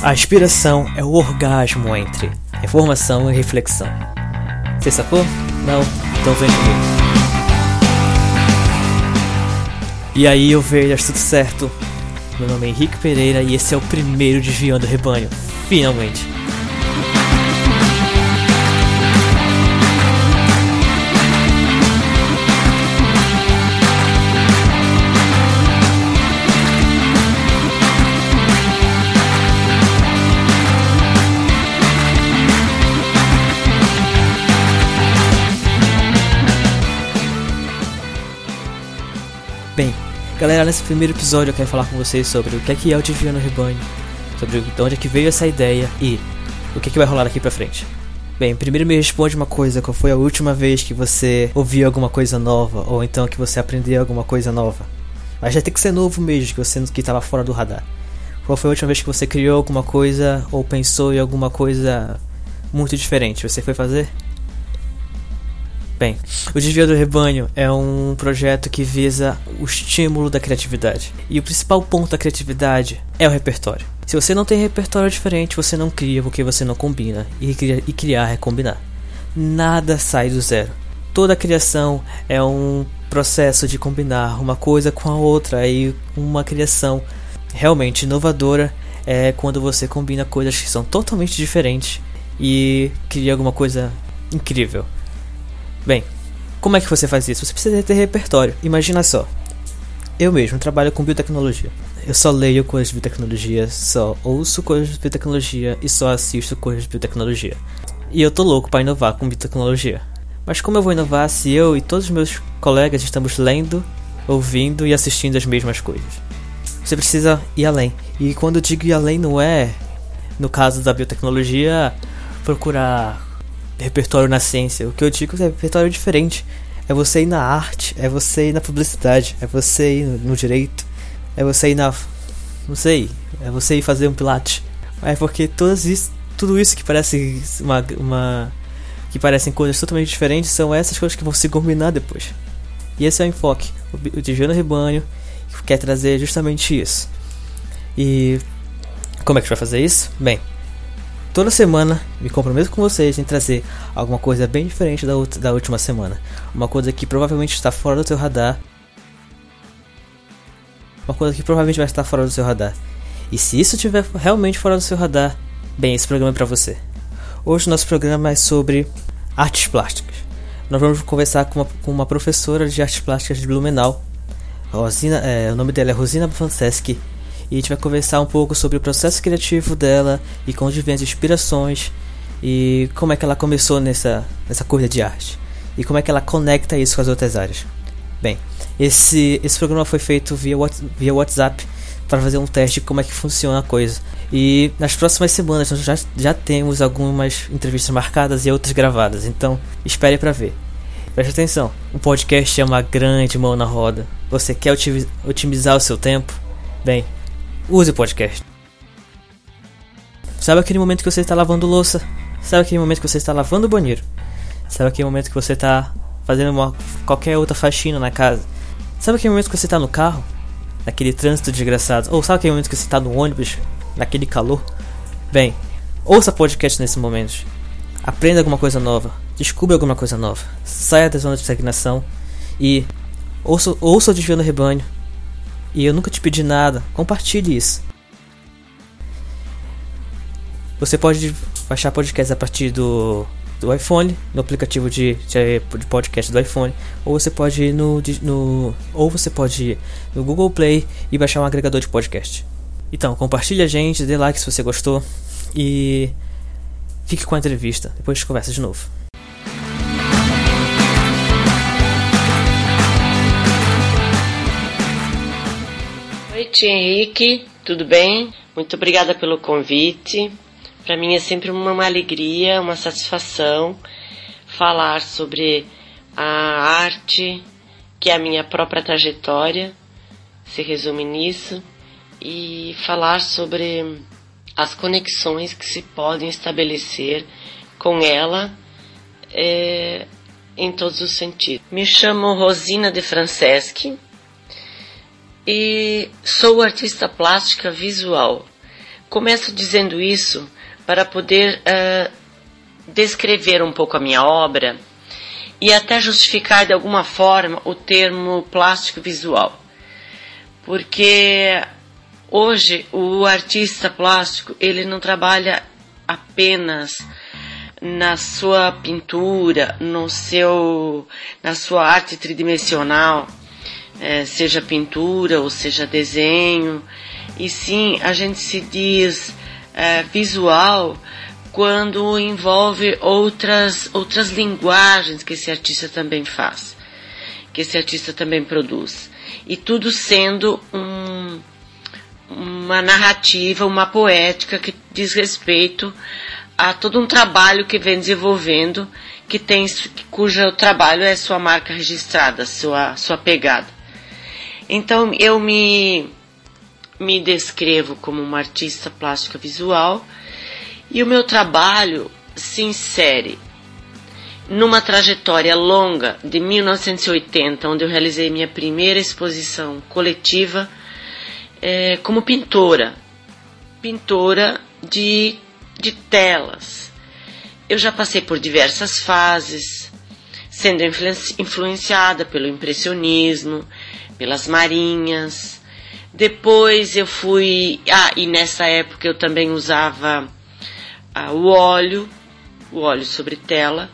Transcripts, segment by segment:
A inspiração é o orgasmo entre informação e reflexão. Você sacou? Não? Então vem comigo. E aí eu vejo tudo certo. Meu nome é Henrique Pereira e esse é o primeiro Desviando o Rebanho. Finalmente. Galera, nesse primeiro episódio eu quero falar com vocês sobre o que é que é o Desvio Rebanho, sobre de onde é que veio essa ideia e o que é que vai rolar daqui pra frente. Bem, primeiro me responde uma coisa, qual foi a última vez que você ouviu alguma coisa nova, ou então que você aprendeu alguma coisa nova? Mas já tem que ser novo mesmo, que você que estava fora do radar. Qual foi a última vez que você criou alguma coisa ou pensou em alguma coisa muito diferente? Você foi fazer? Bem, o Desvio do Rebanho é um projeto que visa o estímulo da criatividade. E o principal ponto da criatividade é o repertório. Se você não tem repertório diferente, você não cria porque você não combina. E criar, e criar é combinar. Nada sai do zero. Toda criação é um processo de combinar uma coisa com a outra e uma criação realmente inovadora é quando você combina coisas que são totalmente diferentes e cria alguma coisa incrível. Bem, como é que você faz isso? Você precisa ter repertório. Imagina só. Eu mesmo trabalho com biotecnologia. Eu só leio coisas de biotecnologia, só ouço coisas de biotecnologia e só assisto coisas de biotecnologia. E eu tô louco para inovar com biotecnologia. Mas como eu vou inovar se eu e todos os meus colegas estamos lendo, ouvindo e assistindo as mesmas coisas? Você precisa ir além. E quando eu digo ir além, não é, no caso da biotecnologia, procurar repertório na ciência. O que eu digo é repertório diferente. É você ir na arte, é você ir na publicidade, é você ir no, direito, é você ir na. Não sei, é você ir fazer um pilates. É porque todas isso, tudo isso que parece uma, uma. que parecem coisas totalmente diferentes são essas coisas que vão se combinar depois. E esse é o enfoque. O, o Tijano Rebanho quer trazer justamente isso. E. Como é que a gente vai fazer isso? Bem, Toda semana me comprometo com vocês em trazer alguma coisa bem diferente da, da última semana. Uma coisa que provavelmente está fora do seu radar. Uma coisa que provavelmente vai estar fora do seu radar. E se isso estiver realmente fora do seu radar, bem, esse programa é para você. Hoje nosso programa é sobre artes plásticas. Nós vamos conversar com uma, com uma professora de artes plásticas de Blumenau. Rosina, é, o nome dela é Rosina Franceschi e a gente vai conversar um pouco sobre o processo criativo dela e com diversas inspirações e como é que ela começou nessa, nessa coisa de arte e como é que ela conecta isso com as outras áreas. Bem, esse, esse programa foi feito via, via WhatsApp para fazer um teste de como é que funciona a coisa. E nas próximas semanas nós já, já temos algumas entrevistas marcadas e outras gravadas, então espere para ver. Preste atenção, o podcast é uma grande mão na roda. Você quer otimizar o seu tempo? Bem, use o podcast. Sabe aquele momento que você está lavando louça? Sabe aquele momento que você está lavando o banheiro? Sabe aquele momento que você está fazendo uma, qualquer outra faxina na casa? Sabe aquele momento que você está no carro? Naquele trânsito desgraçado? Ou sabe aquele momento que você está no ônibus? Naquele calor? Bem, ouça podcast nesse momento. Aprenda alguma coisa nova. Descubra alguma coisa nova. Saia da zona de estagnação. E ouça, ouça o Desviando Rebanho e eu nunca te pedi nada, compartilhe isso. Você pode baixar podcast a partir do, do iPhone, no aplicativo de, de, podcast do iPhone, ou você pode ir no, no ou você pode no Google Play e baixar um agregador de podcast. Então, compartilhe a gente, dê like se você gostou e fique com a entrevista. Depois a gente conversa de novo. Noite, Henrique. Tudo bem? Muito obrigada pelo convite. Para mim é sempre uma alegria, uma satisfação falar sobre a arte, que é a minha própria trajetória, se resume nisso, e falar sobre as conexões que se podem estabelecer com ela é, em todos os sentidos. Me chamo Rosina de Franceschi, e sou artista plástica visual. começo dizendo isso para poder uh, descrever um pouco a minha obra e até justificar de alguma forma o termo plástico visual. Porque hoje o artista plástico, ele não trabalha apenas na sua pintura, no seu, na sua arte tridimensional, é, seja pintura ou seja desenho, e sim a gente se diz é, visual quando envolve outras, outras linguagens que esse artista também faz, que esse artista também produz. E tudo sendo um, uma narrativa, uma poética que diz respeito a todo um trabalho que vem desenvolvendo, que tem, cujo trabalho é sua marca registrada, sua, sua pegada. Então eu me, me descrevo como uma artista plástica visual e o meu trabalho se insere numa trajetória longa de 1980, onde eu realizei minha primeira exposição coletiva é, como pintora, pintora de, de telas. Eu já passei por diversas fases, sendo influenciada pelo impressionismo, pelas marinhas. Depois eu fui. Ah, e nessa época eu também usava ah, o óleo, o óleo sobre tela,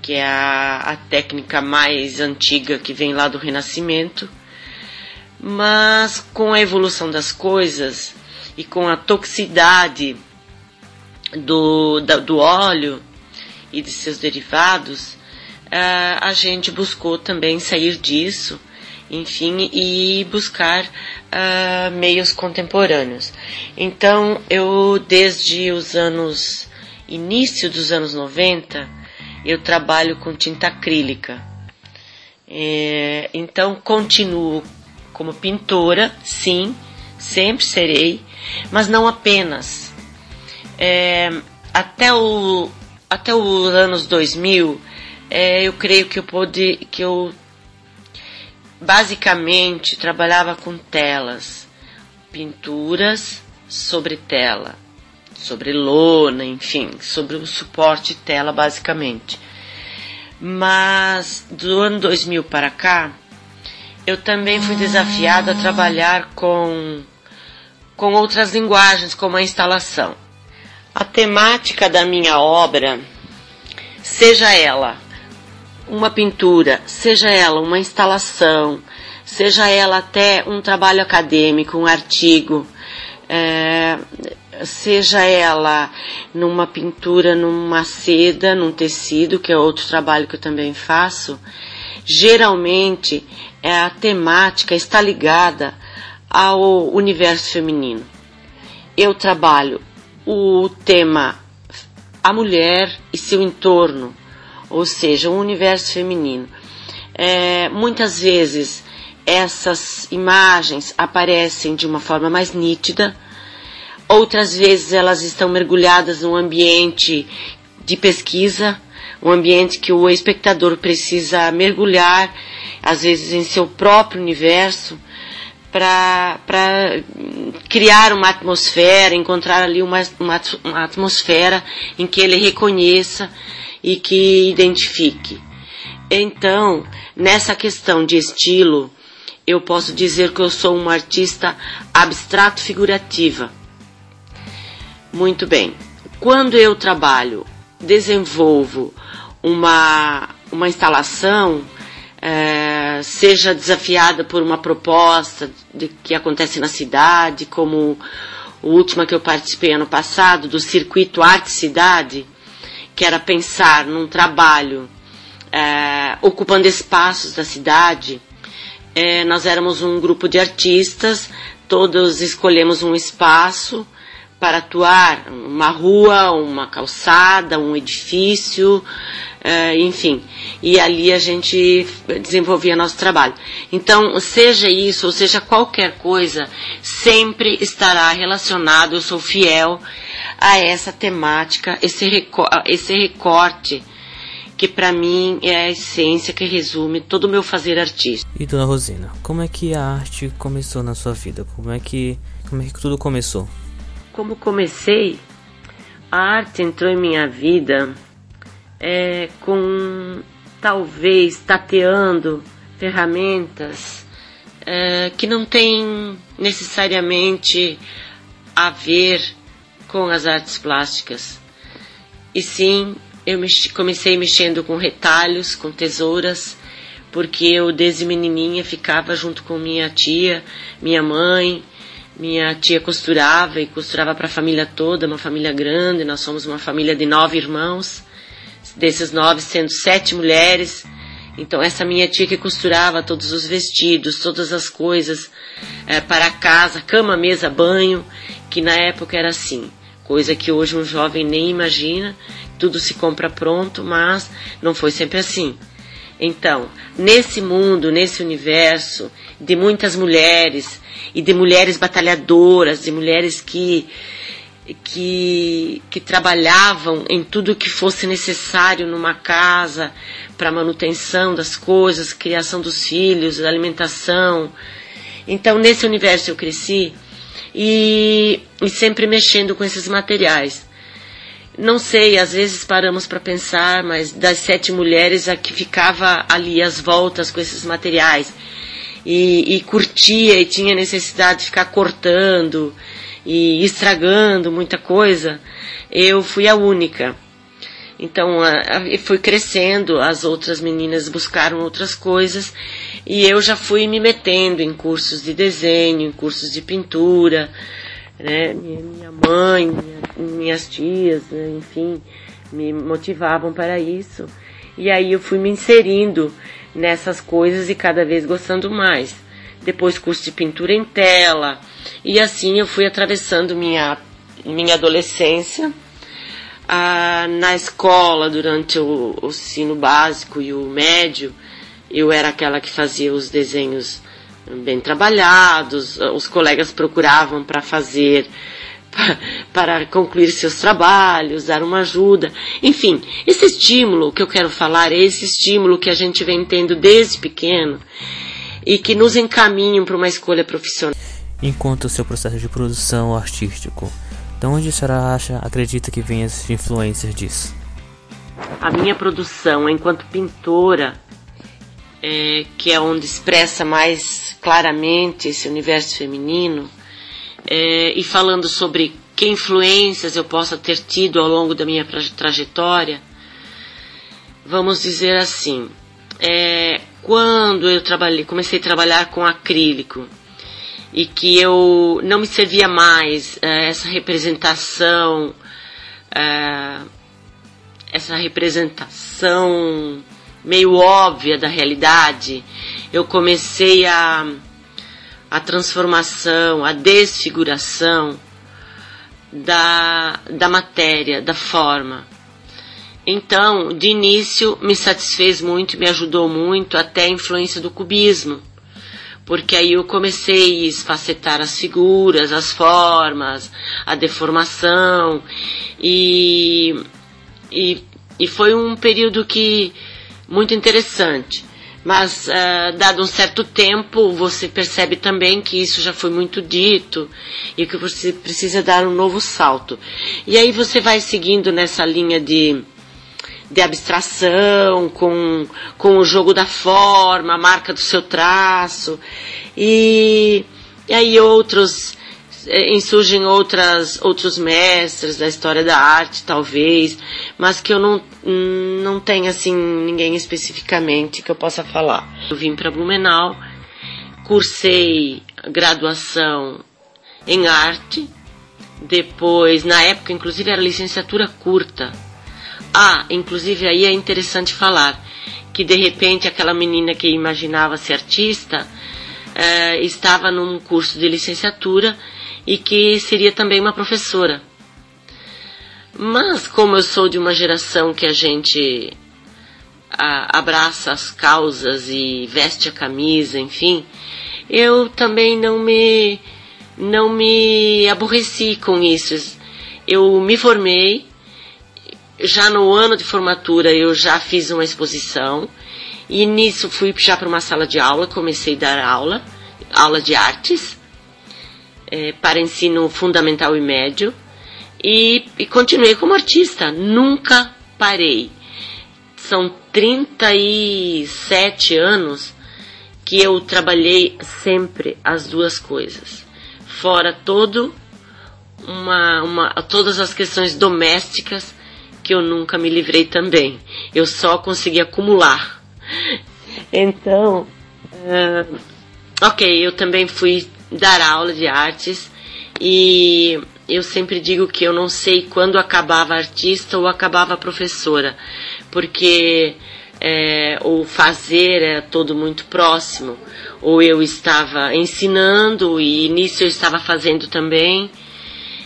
que é a, a técnica mais antiga que vem lá do Renascimento. Mas com a evolução das coisas e com a toxicidade do, da, do óleo e de seus derivados, uh, a gente buscou também sair disso, enfim, e buscar uh, meios contemporâneos. Então, eu, desde os anos, início dos anos 90, eu trabalho com tinta acrílica. É, então, continuo como pintora, sim, sempre serei, mas não apenas. É, até, o, até os anos 2000, é, eu creio que eu, pude, que eu basicamente trabalhava com telas, pinturas sobre tela, sobre lona, enfim, sobre o suporte tela basicamente. Mas do ano 2000 para cá, eu também fui desafiada a trabalhar com, com outras linguagens, como a instalação. A temática da minha obra, seja ela uma pintura, seja ela uma instalação, seja ela até um trabalho acadêmico, um artigo, é, seja ela numa pintura, numa seda, num tecido, que é outro trabalho que eu também faço, geralmente é, a temática está ligada ao universo feminino. Eu trabalho o tema a mulher e seu entorno, ou seja, o universo feminino. É, muitas vezes essas imagens aparecem de uma forma mais nítida, outras vezes elas estão mergulhadas num ambiente de pesquisa, um ambiente que o espectador precisa mergulhar, às vezes em seu próprio universo, para criar uma atmosfera, encontrar ali uma, uma, uma atmosfera em que ele reconheça e que identifique. Então, nessa questão de estilo, eu posso dizer que eu sou uma artista abstrato figurativa. Muito bem. Quando eu trabalho, desenvolvo uma, uma instalação, é, seja desafiada por uma proposta de, que acontece na cidade, como o última que eu participei ano passado, do Circuito Arte Cidade, que era pensar num trabalho é, ocupando espaços da cidade. É, nós éramos um grupo de artistas, todos escolhemos um espaço para atuar, uma rua, uma calçada, um edifício, é, enfim. E ali a gente desenvolvia nosso trabalho. Então, seja isso, ou seja qualquer coisa, sempre estará relacionado, eu sou fiel a essa temática, esse, esse recorte que para mim é a essência que resume todo o meu fazer artístico. E dona Rosina, como é que a arte começou na sua vida? Como é que como é que tudo começou? Como comecei, a arte entrou em minha vida é, com talvez tateando ferramentas é, que não têm necessariamente a ver com as artes plásticas. E sim, eu comecei mexendo com retalhos, com tesouras, porque eu desde menininha ficava junto com minha tia, minha mãe, minha tia costurava e costurava para a família toda, uma família grande, nós somos uma família de nove irmãos, desses nove sendo sete mulheres. Então essa minha tia que costurava todos os vestidos, todas as coisas é, para casa, cama, mesa, banho, que na época era assim, coisa que hoje um jovem nem imagina, tudo se compra pronto, mas não foi sempre assim. Então, nesse mundo, nesse universo de muitas mulheres e de mulheres batalhadoras, de mulheres que que, que trabalhavam em tudo que fosse necessário numa casa para manutenção das coisas, criação dos filhos, alimentação. Então, nesse universo eu cresci e, e sempre mexendo com esses materiais. Não sei, às vezes paramos para pensar, mas das sete mulheres a que ficava ali às voltas com esses materiais e, e curtia e tinha necessidade de ficar cortando e estragando muita coisa, eu fui a única. Então, fui crescendo, as outras meninas buscaram outras coisas e eu já fui me metendo em cursos de desenho, em cursos de pintura, né? Minha mãe, minha, minhas tias, né? enfim, me motivavam para isso. E aí eu fui me inserindo nessas coisas e cada vez gostando mais. Depois curso de pintura em tela. E assim eu fui atravessando minha, minha adolescência. Ah, na escola, durante o, o ensino básico e o médio, eu era aquela que fazia os desenhos bem trabalhados, os colegas procuravam para fazer, para concluir seus trabalhos, dar uma ajuda. Enfim, esse estímulo que eu quero falar é esse estímulo que a gente vem tendo desde pequeno e que nos encaminham para uma escolha profissional. Enquanto o seu processo de produção artístico, de onde a senhora acha, acredita que vem as influências disso? A minha produção enquanto pintora é, que é onde expressa mais claramente esse universo feminino, é, e falando sobre que influências eu possa ter tido ao longo da minha trajetória, vamos dizer assim, é, quando eu trabalhei, comecei a trabalhar com acrílico e que eu não me servia mais é, essa representação, é, essa representação meio óbvia da realidade, eu comecei a, a transformação, a desfiguração da, da matéria, da forma. Então, de início, me satisfez muito, me ajudou muito, até a influência do cubismo. Porque aí eu comecei a esfacetar as figuras, as formas, a deformação, e, e, e foi um período que muito interessante. Mas, uh, dado um certo tempo, você percebe também que isso já foi muito dito e que você precisa dar um novo salto. E aí você vai seguindo nessa linha de, de abstração, com, com o jogo da forma, a marca do seu traço. E, e aí outros é, insurgem outras, outros mestres da história da arte, talvez, mas que eu não, não tenho assim ninguém especificamente que eu possa falar. Eu vim para Blumenau, cursei graduação em arte, depois, na época, inclusive era licenciatura curta. Ah, inclusive aí é interessante falar que de repente aquela menina que imaginava ser artista eh, estava num curso de licenciatura e que seria também uma professora. Mas como eu sou de uma geração que a gente a, abraça as causas e veste a camisa, enfim, eu também não me não me aborreci com isso. Eu me formei, já no ano de formatura eu já fiz uma exposição e nisso fui já para uma sala de aula, comecei a dar aula, aula de artes é, para ensino fundamental e médio e, e continuei como artista, nunca parei. São 37 anos que eu trabalhei sempre as duas coisas. Fora todo uma, uma, todas as questões domésticas que eu nunca me livrei também. Eu só consegui acumular. Então, uh, ok, eu também fui dar aula de artes. E eu sempre digo que eu não sei quando acabava artista ou acabava professora, porque é, o fazer é todo muito próximo, ou eu estava ensinando e nisso eu estava fazendo também,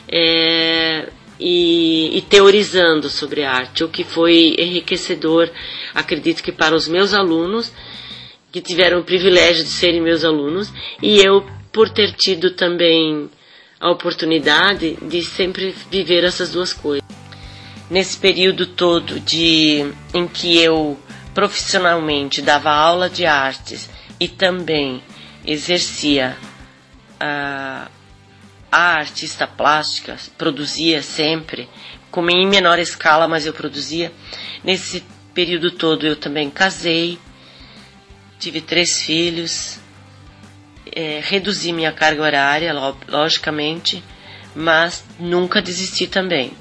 é, e, e, teorizando sobre arte, o que foi enriquecedor, acredito que para os meus alunos, que tiveram o privilégio de serem meus alunos, e eu por ter tido também a oportunidade de sempre viver essas duas coisas. Nesse período todo de em que eu profissionalmente dava aula de artes e também exercia a, a artista plástica, produzia sempre, como em menor escala, mas eu produzia. Nesse período todo eu também casei, tive três filhos, é, reduzi minha carga horária, logicamente, mas nunca desisti também.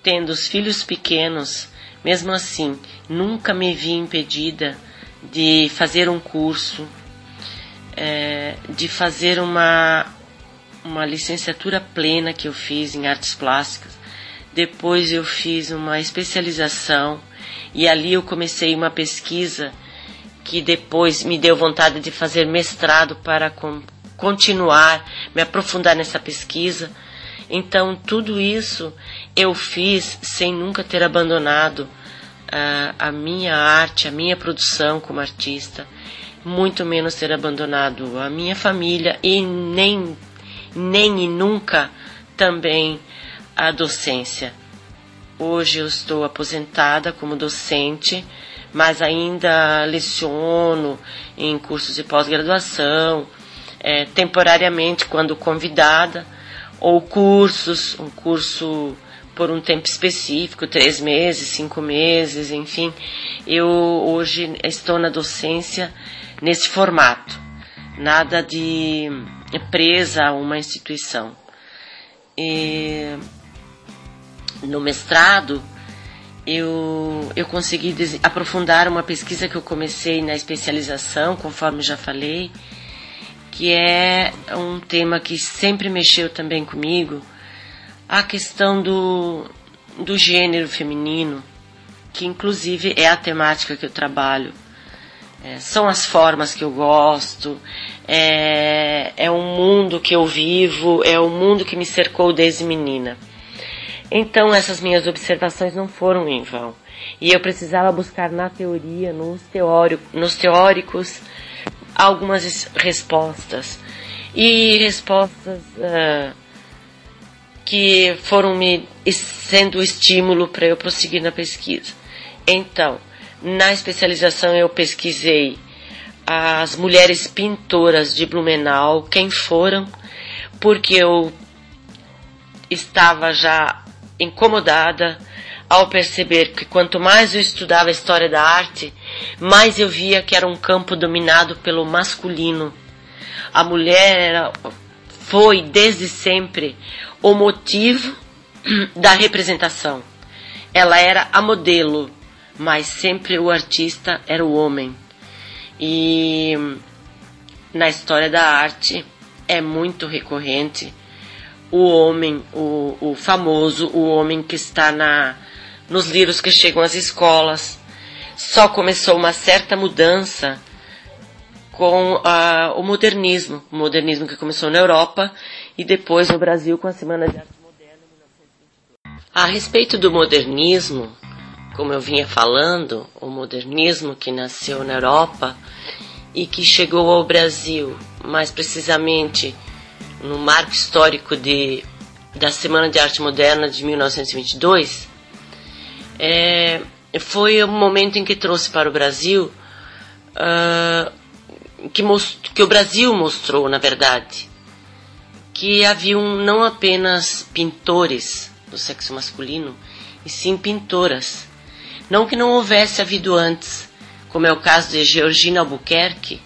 Tendo os filhos pequenos, mesmo assim, nunca me vi impedida de fazer um curso, é, de fazer uma, uma licenciatura plena que eu fiz em artes plásticas. Depois eu fiz uma especialização e ali eu comecei uma pesquisa que depois me deu vontade de fazer mestrado para continuar, me aprofundar nessa pesquisa. Então, tudo isso eu fiz sem nunca ter abandonado uh, a minha arte, a minha produção como artista, muito menos ter abandonado a minha família e nem, nem e nunca também a docência. Hoje eu estou aposentada como docente mas ainda leciono em cursos de pós-graduação, é, temporariamente quando convidada, ou cursos, um curso por um tempo específico, três meses, cinco meses, enfim. Eu hoje estou na docência nesse formato, nada de presa a uma instituição. E no mestrado, eu, eu consegui aprofundar uma pesquisa que eu comecei na especialização, conforme já falei, que é um tema que sempre mexeu também comigo, a questão do, do gênero feminino, que inclusive é a temática que eu trabalho. É, são as formas que eu gosto, é, é o mundo que eu vivo, é o mundo que me cercou desde menina. Então essas minhas observações não foram em vão. E eu precisava buscar na teoria, nos, teórico, nos teóricos, algumas respostas. E respostas uh, que foram me sendo estímulo para eu prosseguir na pesquisa. Então, na especialização eu pesquisei as mulheres pintoras de Blumenau, quem foram, porque eu estava já incomodada ao perceber que quanto mais eu estudava a história da arte, mais eu via que era um campo dominado pelo masculino. A mulher era, foi desde sempre o motivo da representação. Ela era a modelo, mas sempre o artista era o homem. E na história da arte é muito recorrente o homem, o, o famoso, o homem que está na, nos livros que chegam às escolas. Só começou uma certa mudança com uh, o modernismo, o modernismo que começou na Europa e depois no Brasil com a Semana de Arte Moderna em 1922. A respeito do modernismo, como eu vinha falando, o modernismo que nasceu na Europa e que chegou ao Brasil, mais precisamente no marco histórico de, da Semana de Arte Moderna de 1922, é, foi o momento em que trouxe para o Brasil uh, que, most, que o Brasil mostrou, na verdade, que haviam não apenas pintores do sexo masculino, e sim pintoras. Não que não houvesse havido antes, como é o caso de Georgina Albuquerque,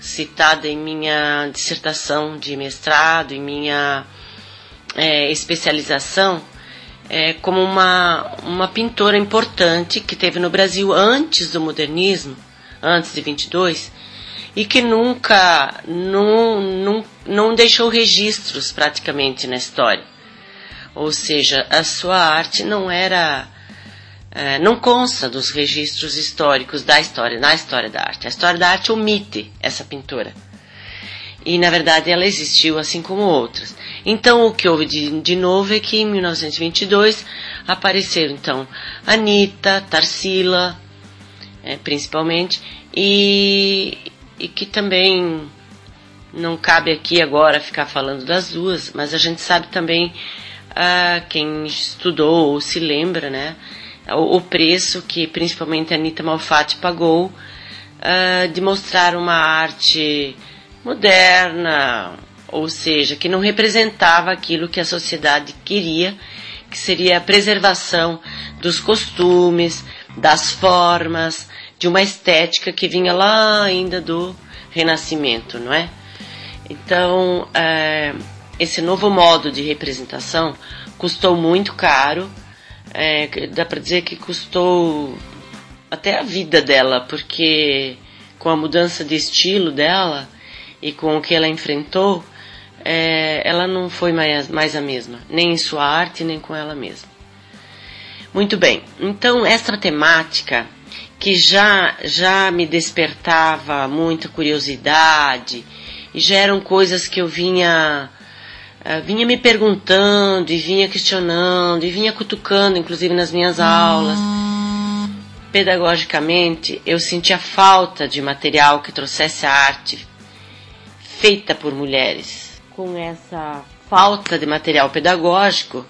citada em minha dissertação de mestrado, em minha é, especialização, é, como uma, uma pintora importante que teve no Brasil antes do modernismo, antes de 22, e que nunca não, não, não deixou registros praticamente na história. Ou seja, a sua arte não era é, não consta dos registros históricos da história, na história da arte. A história da arte omite essa pintora. E na verdade ela existiu assim como outras. Então o que houve de, de novo é que em 1922 apareceram então Anita, Tarsila, é, principalmente, e, e que também não cabe aqui agora ficar falando das duas, mas a gente sabe também ah, quem estudou ou se lembra, né, o, preço que principalmente a Anita Malfatti pagou ah, de mostrar uma arte moderna, ou seja, que não representava aquilo que a sociedade queria, que seria a preservação dos costumes, das formas, de uma estética que vinha lá ainda do Renascimento, não é? Então, é, esse novo modo de representação custou muito caro, é, dá para dizer que custou até a vida dela, porque com a mudança de estilo dela e com o que ela enfrentou, é, ela não foi mais, mais a mesma, nem em sua arte, nem com ela mesma. Muito bem, então essa temática que já, já me despertava muita curiosidade e já eram coisas que eu vinha, uh, vinha me perguntando e vinha questionando e vinha cutucando, inclusive nas minhas aulas. Pedagogicamente, eu sentia falta de material que trouxesse a arte feita por mulheres com essa falta de material pedagógico,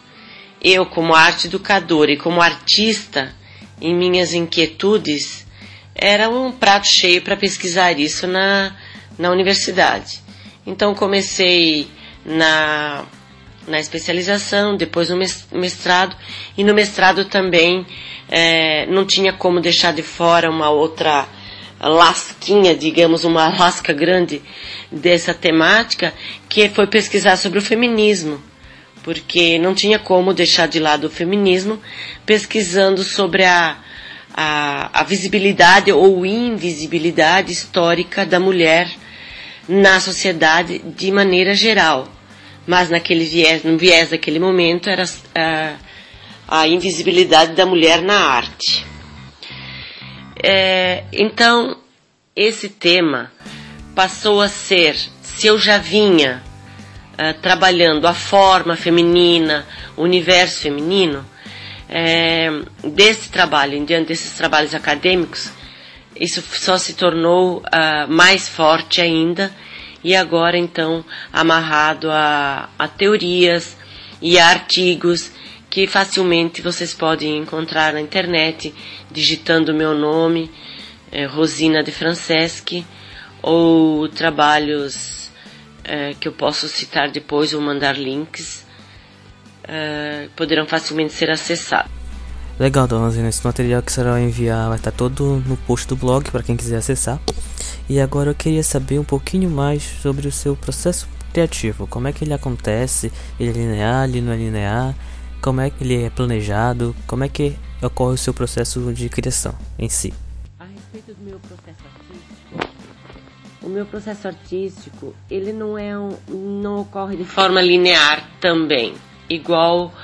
eu, como arte educadora e como artista, em minhas inquietudes, era um prato cheio para pesquisar isso na, na universidade. Então comecei na, na especialização, depois no mestrado, e no mestrado também é, não tinha como deixar de fora uma outra lasquinha, digamos, uma lasca grande dessa temática, que foi pesquisar sobre o feminismo, porque não tinha como deixar de lado o feminismo, pesquisando sobre a, a, a visibilidade ou invisibilidade histórica da mulher na sociedade de maneira geral. Mas naquele viés, no viés daquele momento era a, a invisibilidade da mulher na arte. É, então, esse tema passou a ser, se eu já vinha uh, trabalhando a forma feminina, o universo feminino, é, desse trabalho, em diante desses trabalhos acadêmicos, isso só se tornou uh, mais forte ainda e agora então amarrado a, a teorias e a artigos que facilmente vocês podem encontrar na internet digitando meu nome, é, Rosina de Franceschi, ou trabalhos é, que eu posso citar depois ou mandar links, é, poderão facilmente ser acessados. Legal, Rosina, esse material que a senhora vai enviar vai estar todo no post do blog para quem quiser acessar. E agora eu queria saber um pouquinho mais sobre o seu processo criativo, como é que ele acontece, ele é linear, ele não é linear, como é que ele é planejado, como é que ocorre o seu processo de criação em si. A respeito do meu processo artístico, o meu processo artístico ele não é um, não ocorre de forma linear também, igual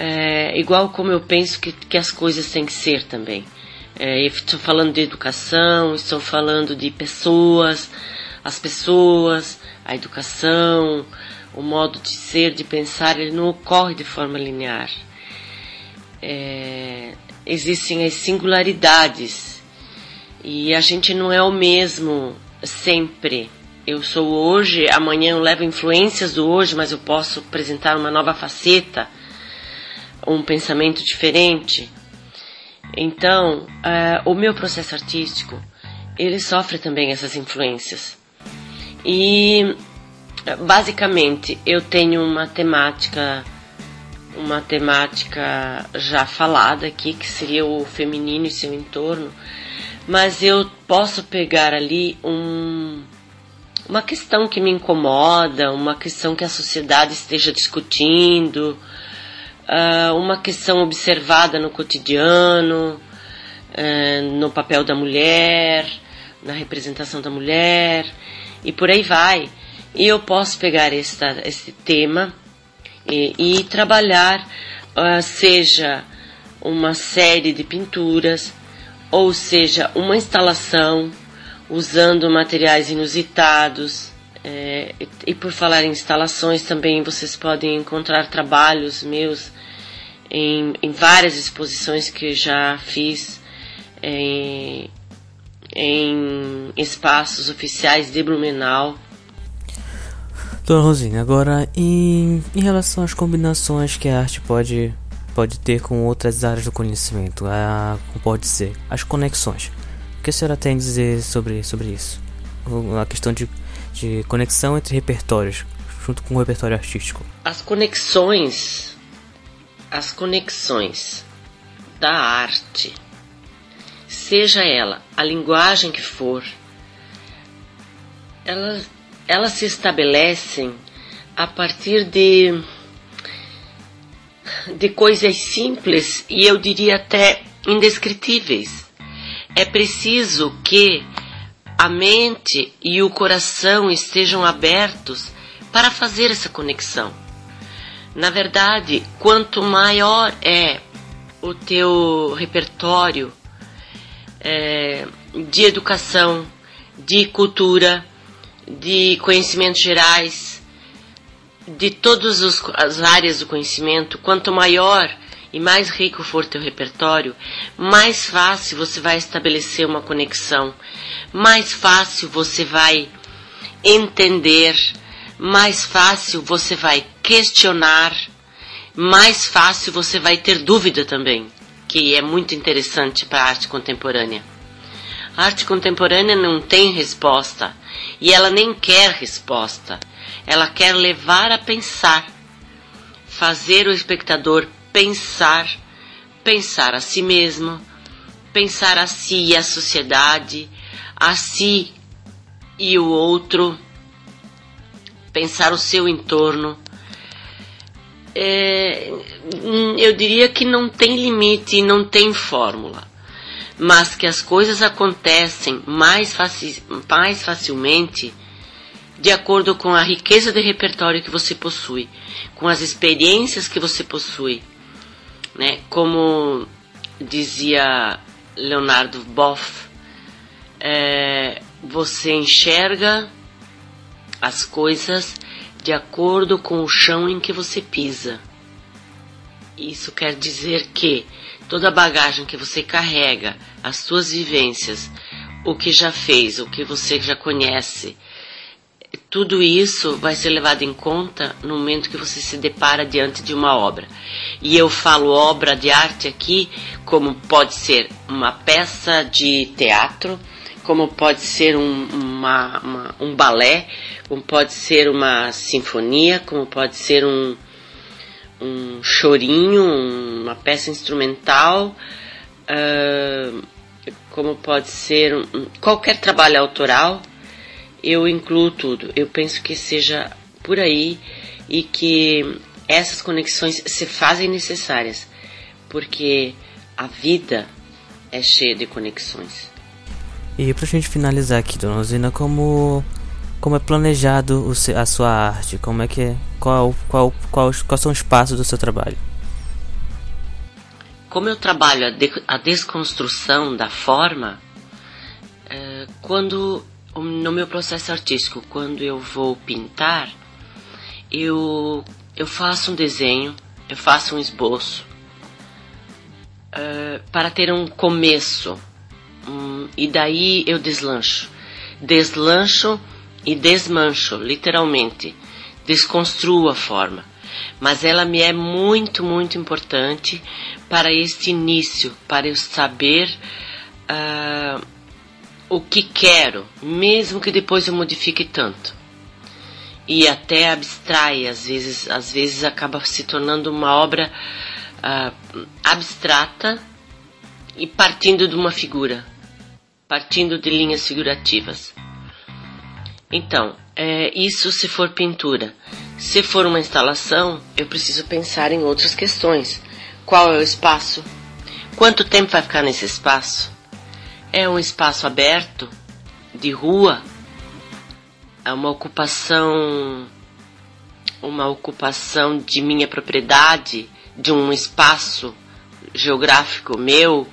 é, igual como eu penso que, que as coisas têm que ser também. É, estou falando de educação, estou falando de pessoas, as pessoas, a educação, o modo de ser, de pensar, ele não ocorre de forma linear. É, existem as singularidades e a gente não é o mesmo sempre. Eu sou hoje, amanhã eu levo influências do hoje, mas eu posso apresentar uma nova faceta, um pensamento diferente. Então, uh, o meu processo artístico, ele sofre também essas influências. E Basicamente, eu tenho uma temática uma temática já falada aqui, que seria o feminino e seu entorno, mas eu posso pegar ali um, uma questão que me incomoda, uma questão que a sociedade esteja discutindo, uh, uma questão observada no cotidiano, uh, no papel da mulher, na representação da mulher, e por aí vai. E eu posso pegar esta, esse tema e, e trabalhar, uh, seja uma série de pinturas, ou seja, uma instalação usando materiais inusitados. É, e, e por falar em instalações, também vocês podem encontrar trabalhos meus em, em várias exposições que já fiz em, em espaços oficiais de Blumenau Dona Rosine, agora em, em relação às combinações que a arte pode, pode ter com outras áreas do conhecimento, a, pode ser as conexões. O que a senhora tem a dizer sobre, sobre isso? A questão de, de conexão entre repertórios, junto com o repertório artístico. As conexões, as conexões da arte, seja ela a linguagem que for, elas elas se estabelecem a partir de de coisas simples e eu diria até indescritíveis. É preciso que a mente e o coração estejam abertos para fazer essa conexão. Na verdade, quanto maior é o teu repertório é, de educação, de cultura, de conhecimentos gerais, de todas as áreas do conhecimento, quanto maior e mais rico for teu repertório, mais fácil você vai estabelecer uma conexão, mais fácil você vai entender, mais fácil você vai questionar, mais fácil você vai ter dúvida também, que é muito interessante para a arte contemporânea. A arte contemporânea não tem resposta e ela nem quer resposta. Ela quer levar a pensar, fazer o espectador pensar, pensar a si mesmo, pensar a si e a sociedade, a si e o outro, pensar o seu entorno. É, eu diria que não tem limite não tem fórmula mas que as coisas acontecem mais, faci mais facilmente de acordo com a riqueza de repertório que você possui, com as experiências que você possui. Né? Como dizia Leonardo Boff, é, você enxerga as coisas de acordo com o chão em que você pisa. Isso quer dizer que toda a bagagem que você carrega, as suas vivências, o que já fez, o que você já conhece, tudo isso vai ser levado em conta no momento que você se depara diante de uma obra. E eu falo obra de arte aqui como pode ser uma peça de teatro, como pode ser um, uma, uma, um balé, como pode ser uma sinfonia, como pode ser um, um chorinho, uma peça instrumental, uh, como pode ser um, qualquer trabalho autoral, eu incluo tudo. Eu penso que seja por aí e que essas conexões se fazem necessárias, porque a vida é cheia de conexões. E pra gente finalizar aqui, dona Rosina, como como é planejado a sua arte? Como é que é? Qual, qual, qual, quais são os passos do seu trabalho? Como eu trabalho a, de, a desconstrução da forma, é, quando no meu processo artístico, quando eu vou pintar, eu, eu faço um desenho, eu faço um esboço é, para ter um começo, um, e daí eu deslancho. Deslancho e desmancho, literalmente, desconstruo a forma. Mas ela me é muito, muito importante para este início, para eu saber uh, o que quero, mesmo que depois eu modifique tanto. e até abstrai, às vezes, às vezes acaba se tornando uma obra uh, abstrata e partindo de uma figura, partindo de linhas figurativas. Então, é, isso se for pintura. Se for uma instalação, eu preciso pensar em outras questões. Qual é o espaço? Quanto tempo vai ficar nesse espaço? É um espaço aberto, de rua? É uma ocupação, uma ocupação de minha propriedade, de um espaço geográfico meu,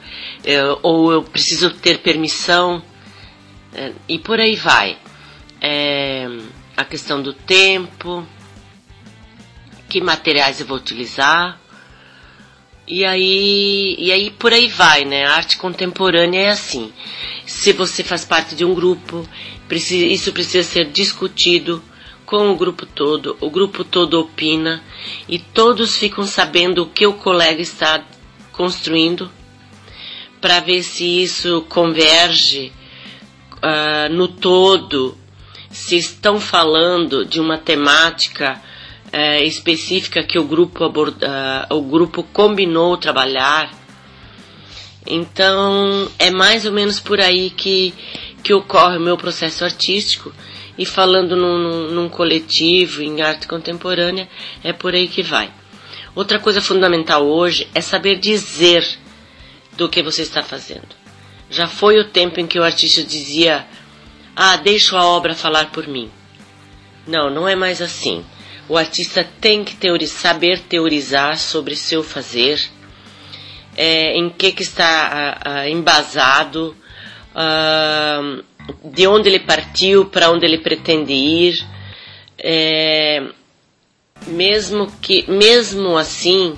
é, ou eu preciso ter permissão, é, e por aí vai. É, a questão do tempo, que materiais eu vou utilizar. E aí, e aí por aí vai, né? A arte contemporânea é assim. Se você faz parte de um grupo, isso precisa ser discutido com o grupo todo. O grupo todo opina e todos ficam sabendo o que o colega está construindo para ver se isso converge uh, no todo, se estão falando de uma temática uh, específica que o grupo aborda, uh, o grupo combinou trabalhar. Então é mais ou menos por aí que, que ocorre o meu processo artístico e falando num, num, num coletivo em arte contemporânea é por aí que vai. Outra coisa fundamental hoje é saber dizer do que você está fazendo. Já foi o tempo em que o artista dizia: Ah, deixo a obra falar por mim. Não, não é mais assim. O artista tem que teorizar, saber teorizar sobre seu fazer, é, em que, que está uh, uh, embasado, de onde ele partiu, para onde ele pretende ir. É, mesmo que, mesmo assim,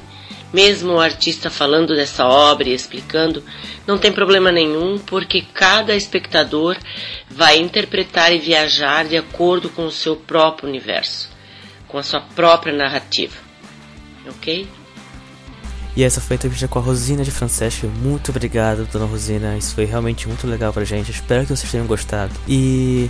mesmo o artista falando dessa obra e explicando, não tem problema nenhum, porque cada espectador vai interpretar e viajar de acordo com o seu próprio universo, com a sua própria narrativa. Ok? E essa foi a entrevista com a Rosina de Francesco. Muito obrigado, dona Rosina. Isso foi realmente muito legal pra gente. Espero que vocês tenham gostado. E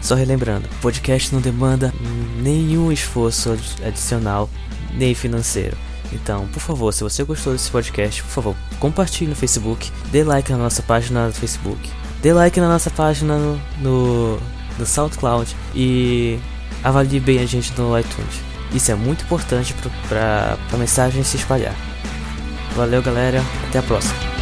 só relembrando, o podcast não demanda nenhum esforço adicional, nem financeiro. Então, por favor, se você gostou desse podcast, por favor, compartilhe no Facebook, dê like na nossa página no Facebook, dê like na nossa página no, no, no SoundCloud e avalie bem a gente no iTunes. Isso é muito importante para a mensagem se espalhar. Valeu, galera. Até a próxima.